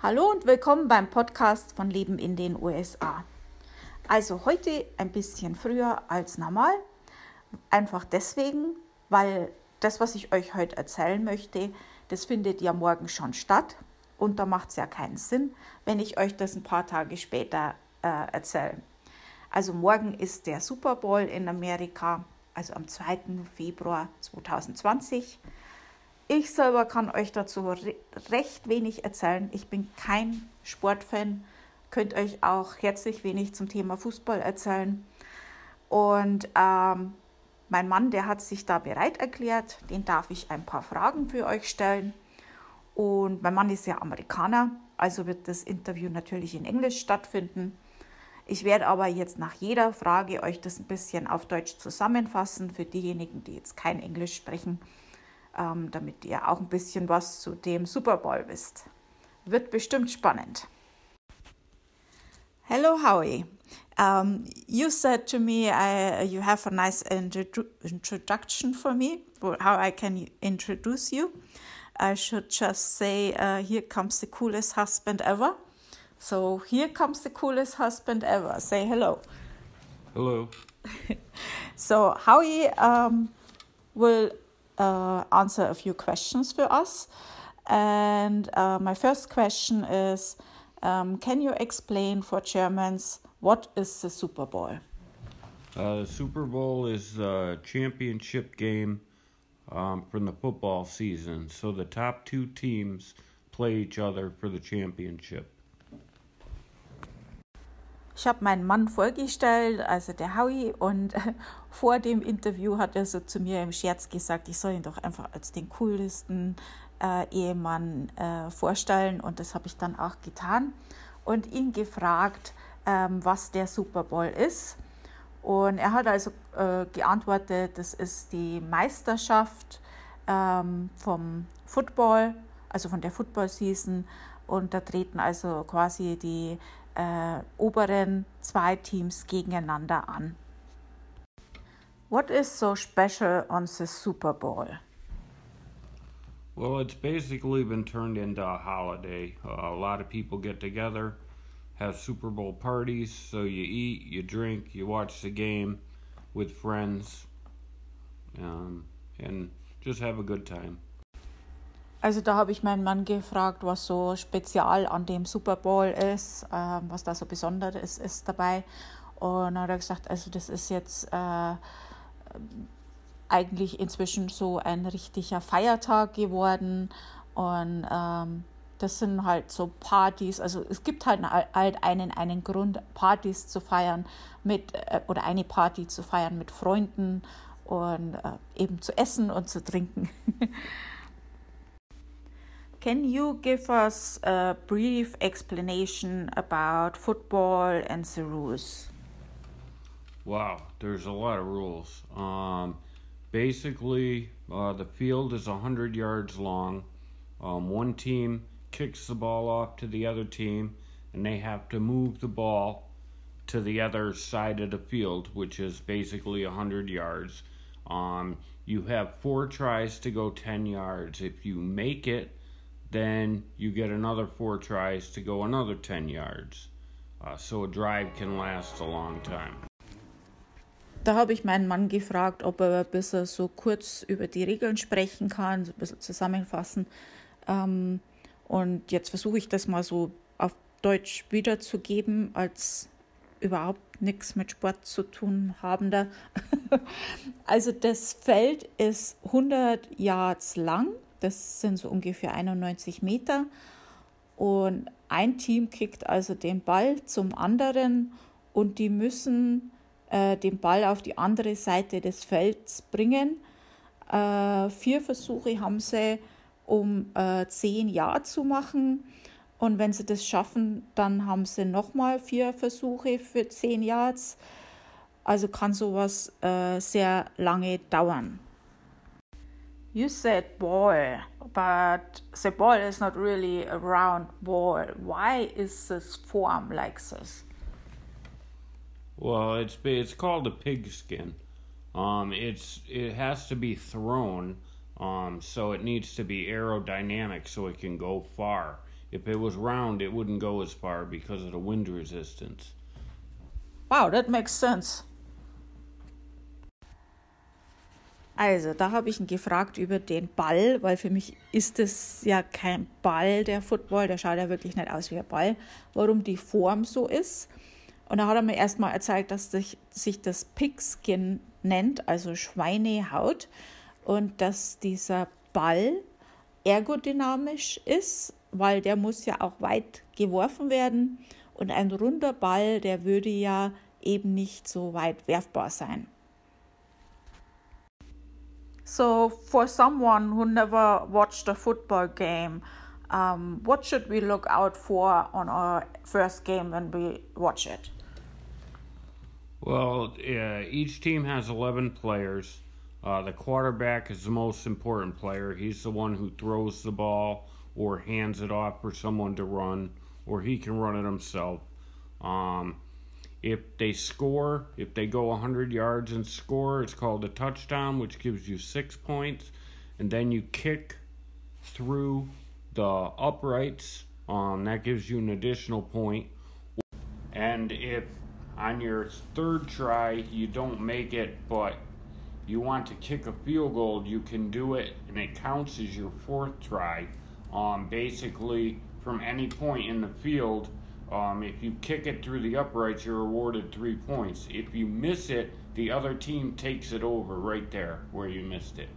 Hallo und willkommen beim Podcast von Leben in den USA. Also heute ein bisschen früher als normal. Einfach deswegen, weil das, was ich euch heute erzählen möchte, das findet ja morgen schon statt. Und da macht es ja keinen Sinn, wenn ich euch das ein paar Tage später äh, erzähle. Also morgen ist der Super Bowl in Amerika, also am 2. Februar 2020. Ich selber kann euch dazu re recht wenig erzählen. Ich bin kein Sportfan, könnt euch auch herzlich wenig zum Thema Fußball erzählen. Und ähm, mein Mann, der hat sich da bereit erklärt, den darf ich ein paar Fragen für euch stellen. Und mein Mann ist ja Amerikaner, also wird das Interview natürlich in Englisch stattfinden. Ich werde aber jetzt nach jeder Frage euch das ein bisschen auf Deutsch zusammenfassen für diejenigen, die jetzt kein Englisch sprechen damit ihr auch ein bisschen was zu dem Super Bowl wisst. Wird bestimmt spannend. Hello, Howie. Um, you said to me uh, you have a nice introduction for me, how I can introduce you. I should just say, uh, Here comes the coolest husband ever. So, here comes the coolest husband ever. Say hello. Hello. so, Howie um, will uh, answer a few questions for us. And uh, my first question is um, Can you explain for Germans what is the Super Bowl? Uh, the Super Bowl is a championship game um, from the football season. So the top two teams play each other for the championship. Ich habe meinen Mann vorgestellt, also der Howie, und vor dem Interview hat er so zu mir im Scherz gesagt, ich soll ihn doch einfach als den coolsten äh, Ehemann äh, vorstellen. Und das habe ich dann auch getan und ihn gefragt, ähm, was der Super Bowl ist. Und er hat also äh, geantwortet, das ist die Meisterschaft ähm, vom Football, also von der Football Season. Und da treten also quasi die äh, oberen zwei Teams gegeneinander an. What is so special on the Super Bowl? Well, it's basically been turned into a holiday. Uh, a lot of people get together, have Super Bowl parties, so you eat, you drink, you watch the game with friends, um, and just have a good time. Also da habe ich meinen Mann gefragt, was so spezial an dem Super Bowl ist, äh, was da so Besonderes ist dabei. Und dann hat er gesagt, also das ist jetzt äh, eigentlich inzwischen so ein richtiger Feiertag geworden. Und ähm, das sind halt so Partys, also es gibt halt, halt einen, einen Grund, Partys zu feiern mit, äh, oder eine Party zu feiern mit Freunden und äh, eben zu essen und zu trinken. Can you give us a brief explanation about football and the rules? Wow, there's a lot of rules. Um, basically, uh, the field is 100 yards long. Um, one team kicks the ball off to the other team, and they have to move the ball to the other side of the field, which is basically 100 yards. Um, you have four tries to go 10 yards. If you make it, then you get another four tries to go another 10 yards. Uh, so a drive can last a long time. Da habe ich meinen Mann gefragt, ob er ein bisschen so kurz über die Regeln sprechen kann, so ein bisschen zusammenfassen. Ähm, und jetzt versuche ich das mal so auf Deutsch wiederzugeben, als überhaupt nichts mit Sport zu tun habender. also das Feld ist 100 Yards lang das sind so ungefähr 91 Meter. Und ein Team kickt also den Ball zum anderen und die müssen äh, den Ball auf die andere Seite des Felds bringen. Äh, vier Versuche haben sie, um äh, zehn Ja zu machen. Und wenn sie das schaffen, dann haben sie nochmal vier Versuche für zehn Yards. Also kann sowas äh, sehr lange dauern. You said ball, but the ball is not really a round ball. Why is this form like this? Well, it's it's called a pigskin. Um, it's it has to be thrown, um, so it needs to be aerodynamic so it can go far. If it was round, it wouldn't go as far because of the wind resistance. Wow, that makes sense. Also, da habe ich ihn gefragt über den Ball, weil für mich ist es ja kein Ball, der Football, der schaut ja wirklich nicht aus wie ein Ball, warum die Form so ist. Und da hat er mir erstmal erzählt, dass sich, sich das Pigskin nennt, also Schweinehaut, und dass dieser Ball ergodynamisch ist, weil der muss ja auch weit geworfen werden und ein runder Ball, der würde ja eben nicht so weit werfbar sein. So, for someone who never watched a football game, um, what should we look out for on our first game when we watch it? Well, uh, each team has 11 players. Uh, the quarterback is the most important player. He's the one who throws the ball or hands it off for someone to run, or he can run it himself. Um, if they score, if they go 100 yards and score, it's called a touchdown, which gives you six points. And then you kick through the uprights, um, that gives you an additional point. And if on your third try you don't make it, but you want to kick a field goal, you can do it, and it counts as your fourth try. Um, basically, from any point in the field, um, if you kick it through the uprights, you're awarded three points. If you miss it, the other team takes it over right there where you missed it.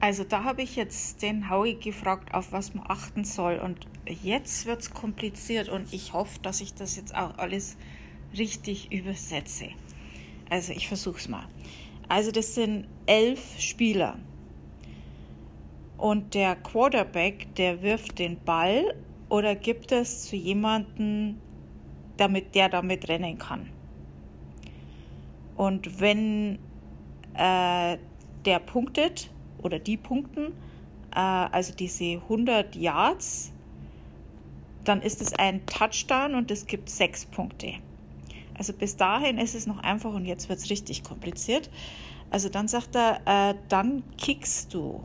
Also da habe ich jetzt den Howie gefragt, auf was man achten soll. Und jetzt wird es kompliziert und ich hoffe, dass ich das jetzt auch alles richtig übersetze. Also ich versuche es mal. Also das sind elf Spieler. Und der Quarterback, der wirft den Ball oder gibt es zu jemandem, damit der damit rennen kann. Und wenn äh, der punktet oder die punkten, äh, also diese 100 Yards, dann ist es ein Touchdown und es gibt sechs Punkte. Also bis dahin ist es noch einfach und jetzt wird es richtig kompliziert. Also dann sagt er, äh, dann kickst du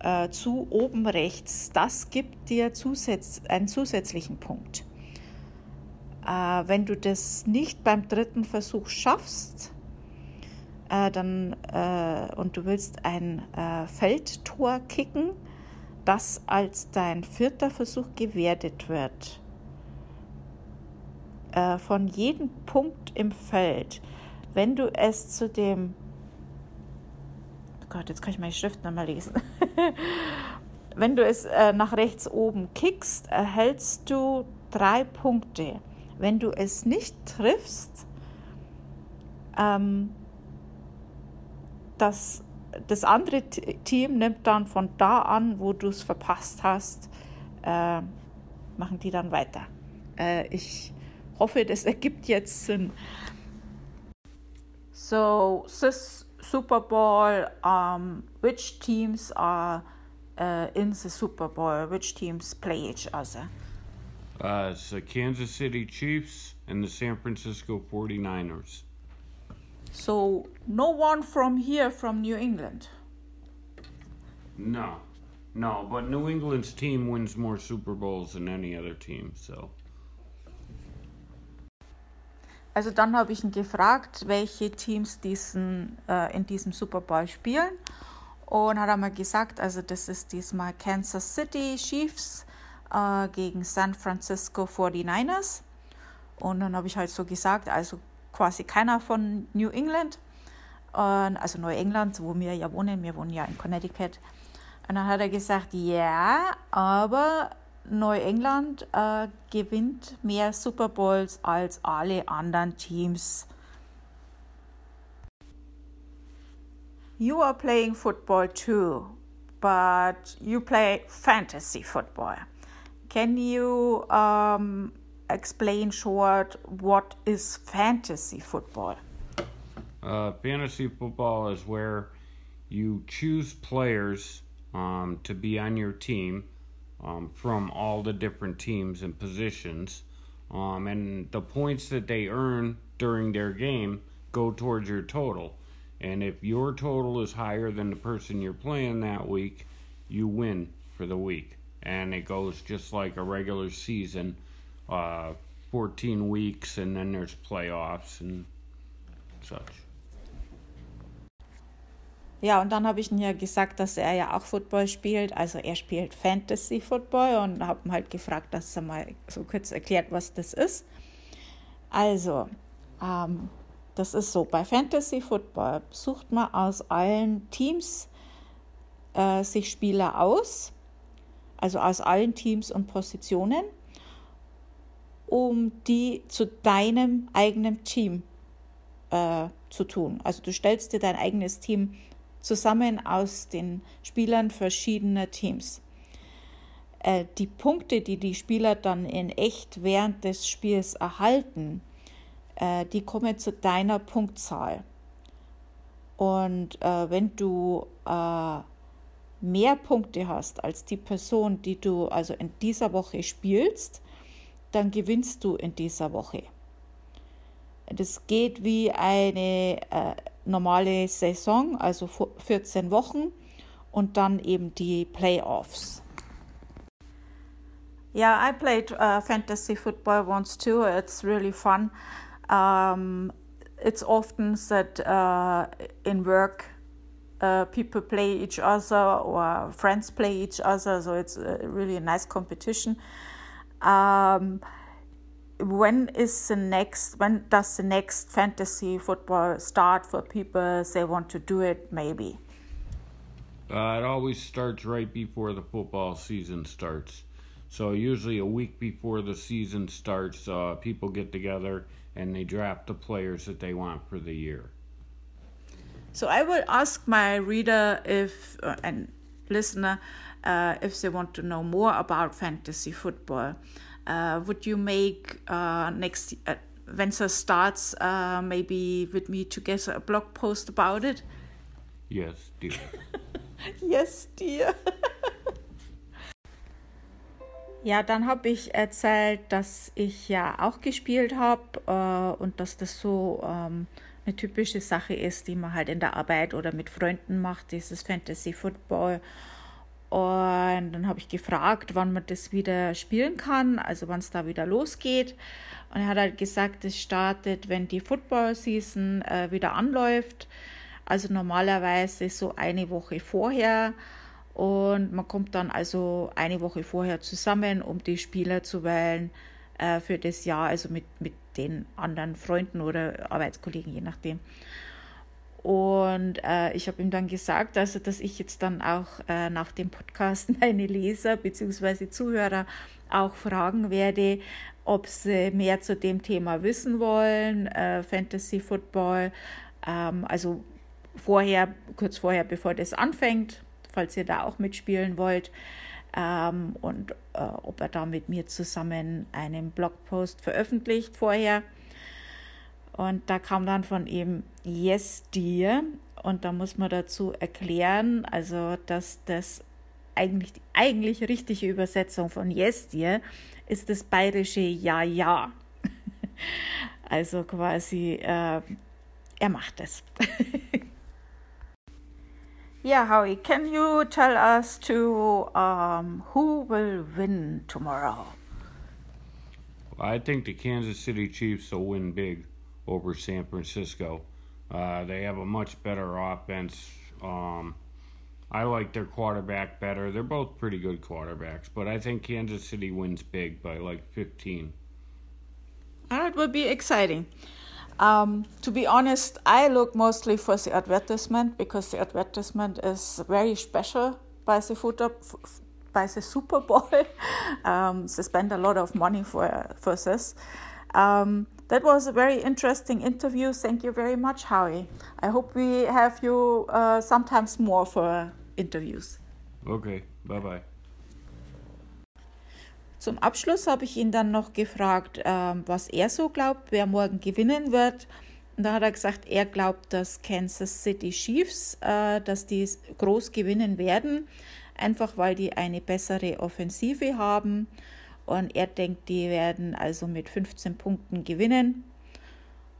äh, zu oben rechts. Das gibt dir zusätz einen zusätzlichen Punkt. Äh, wenn du das nicht beim dritten Versuch schaffst, äh, dann, äh, und du willst ein äh, Feldtor kicken, das als dein vierter Versuch gewertet wird. Äh, von jedem Punkt im Feld, wenn du es zu dem oh Gott, jetzt kann ich meine Schrift nochmal lesen. Wenn du es äh, nach rechts oben kickst, erhältst du drei Punkte. Wenn du es nicht triffst, ähm, das das andere Team nimmt dann von da an, wo du es verpasst hast, äh, machen die dann weiter. Äh, ich hoffe, das ergibt jetzt Sinn. So, this Super Bowl, um, which teams are uh, in the Super Bowl? Which teams play each other? Uh, it's the Kansas City Chiefs and the San Francisco 49ers. So no one from here from New England. No, no, but New England's team wins more Super Bowls than any other team, so. Also dann habe ich ihn gefragt, welche Teams diesen, äh, in diesem Super Bowl spielen. Und hat er mal gesagt, also das ist diesmal Kansas City Chiefs äh, gegen San Francisco 49ers. Und dann habe ich halt so gesagt, also quasi keiner von New England, also Neuengland, wo wir ja wohnen, wir wohnen ja in Connecticut. Und dann hat er gesagt, ja, aber Neuengland äh, gewinnt mehr Super Bowls als alle anderen Teams. You are playing football too, but you play fantasy football. Can you um, explain short what is fantasy football? Uh, fantasy football is where you choose players um, to be on your team um, from all the different teams and positions. Um, and the points that they earn during their game go towards your total. And if your total is higher than the person you're playing that week, you win. for the week. And it goes just like a regular season uh, 14 weeks, and then there's playoffs and such. Ja, und dann habe ich ihm ja gesagt, dass er ja auch Football spielt. Also er spielt Fantasy Football und habe ihn halt gefragt, dass er mal so kurz erklärt, was das ist. Also, ähm, das ist so, bei Fantasy Football sucht man aus allen Teams äh, sich Spieler aus, also aus allen Teams und Positionen, um die zu deinem eigenen Team äh, zu tun. Also du stellst dir dein eigenes Team zusammen aus den Spielern verschiedener Teams. Äh, die Punkte, die die Spieler dann in echt während des Spiels erhalten, äh, die kommen zu deiner Punktzahl. Und äh, wenn du äh, mehr Punkte hast als die Person, die du also in dieser Woche spielst, dann gewinnst du in dieser Woche. Das geht wie eine äh, normale Saison, also 14 Wochen und dann eben die Playoffs. Yeah, I played uh, fantasy football once too. It's really fun. Um, it's often that uh, in work uh, people play each other or friends play each other, so it's really a nice competition. Um, when is the next? When does the next fantasy football start for people? They want to do it, maybe. Uh, it always starts right before the football season starts. So usually a week before the season starts, uh, people get together and they draft the players that they want for the year. So I will ask my reader if uh, and listener uh, if they want to know more about fantasy football. Uh, would you make uh, next uh, when it starts uh, maybe with me together a blog post about it? Yes, dear. yes, dear. Ja, dann habe ich erzählt, dass ich ja auch gespielt habe äh, und dass das so ähm, eine typische Sache ist, die man halt in der Arbeit oder mit Freunden macht, dieses Fantasy Football. Und dann habe ich gefragt, wann man das wieder spielen kann, also wann es da wieder losgeht. Und er hat halt gesagt, es startet, wenn die Football Season äh, wieder anläuft. Also normalerweise so eine Woche vorher. Und man kommt dann also eine Woche vorher zusammen, um die Spieler zu wählen äh, für das Jahr, also mit, mit den anderen Freunden oder Arbeitskollegen, je nachdem. Und äh, ich habe ihm dann gesagt, also dass ich jetzt dann auch äh, nach dem Podcast meine Leser bzw. Zuhörer auch fragen werde, ob sie mehr zu dem Thema wissen wollen, äh, Fantasy Football. Ähm, also vorher, kurz vorher, bevor das anfängt, falls ihr da auch mitspielen wollt. Ähm, und äh, ob er da mit mir zusammen einen Blogpost veröffentlicht vorher. Und da kam dann von ihm Yes Dear. Und da muss man dazu erklären, also dass das eigentlich die eigentlich richtige Übersetzung von Yes Dear ist das bayerische Ja Ja. Also quasi, äh, er macht es. Yeah, Howie, can you tell us to um, who will win tomorrow? I think the Kansas City Chiefs will win big over San Francisco. Uh, they have a much better offense. Um, I like their quarterback better. They're both pretty good quarterbacks, but I think Kansas City wins big by like 15. That would be exciting. Um, to be honest, I look mostly for the advertisement because the advertisement is very special by the foot up, by the Super Bowl. um, they spend a lot of money for for this. Um, that was a very interesting interview. Thank you very much, Howie. I hope we have you uh, sometimes more for interviews. Okay, bye bye. Zum Abschluss habe ich ihn dann noch gefragt, ähm, was er so glaubt, wer morgen gewinnen wird. Und da hat er gesagt, er glaubt, dass Kansas City Chiefs, äh, dass die groß gewinnen werden, einfach weil die eine bessere Offensive haben. Und er denkt, die werden also mit 15 Punkten gewinnen.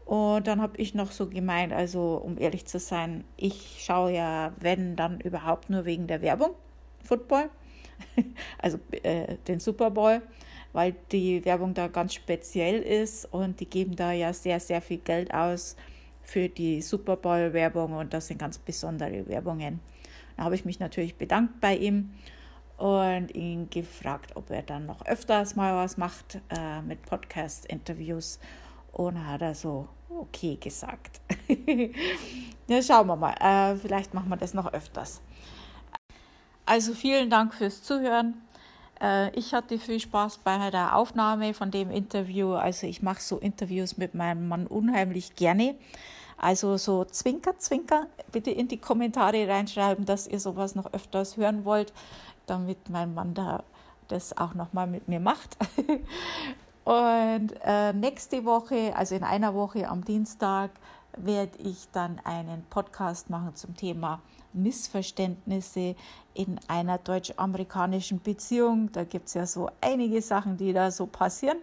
Und dann habe ich noch so gemeint, also um ehrlich zu sein, ich schaue ja, wenn dann überhaupt nur wegen der Werbung Football. also äh, den Super Bowl, weil die Werbung da ganz speziell ist und die geben da ja sehr, sehr viel Geld aus für die Super Bowl-Werbung und das sind ganz besondere Werbungen. Da habe ich mich natürlich bedankt bei ihm und ihn gefragt, ob er dann noch öfters mal was macht äh, mit Podcast-Interviews. Und hat er so okay gesagt. ja, schauen wir mal. Äh, vielleicht machen wir das noch öfters. Also vielen Dank fürs Zuhören. Äh, ich hatte viel Spaß bei der Aufnahme von dem Interview. Also ich mache so Interviews mit meinem Mann unheimlich gerne. Also so Zwinker, Zwinker, bitte in die Kommentare reinschreiben, dass ihr sowas noch öfters hören wollt, damit mein Mann da das auch nochmal mit mir macht. Und äh, nächste Woche, also in einer Woche am Dienstag, werde ich dann einen Podcast machen zum Thema Missverständnisse in einer deutsch-amerikanischen Beziehung. Da gibt es ja so einige Sachen, die da so passieren.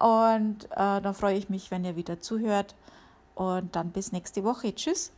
Und äh, da freue ich mich, wenn ihr wieder zuhört. Und dann bis nächste Woche. Tschüss.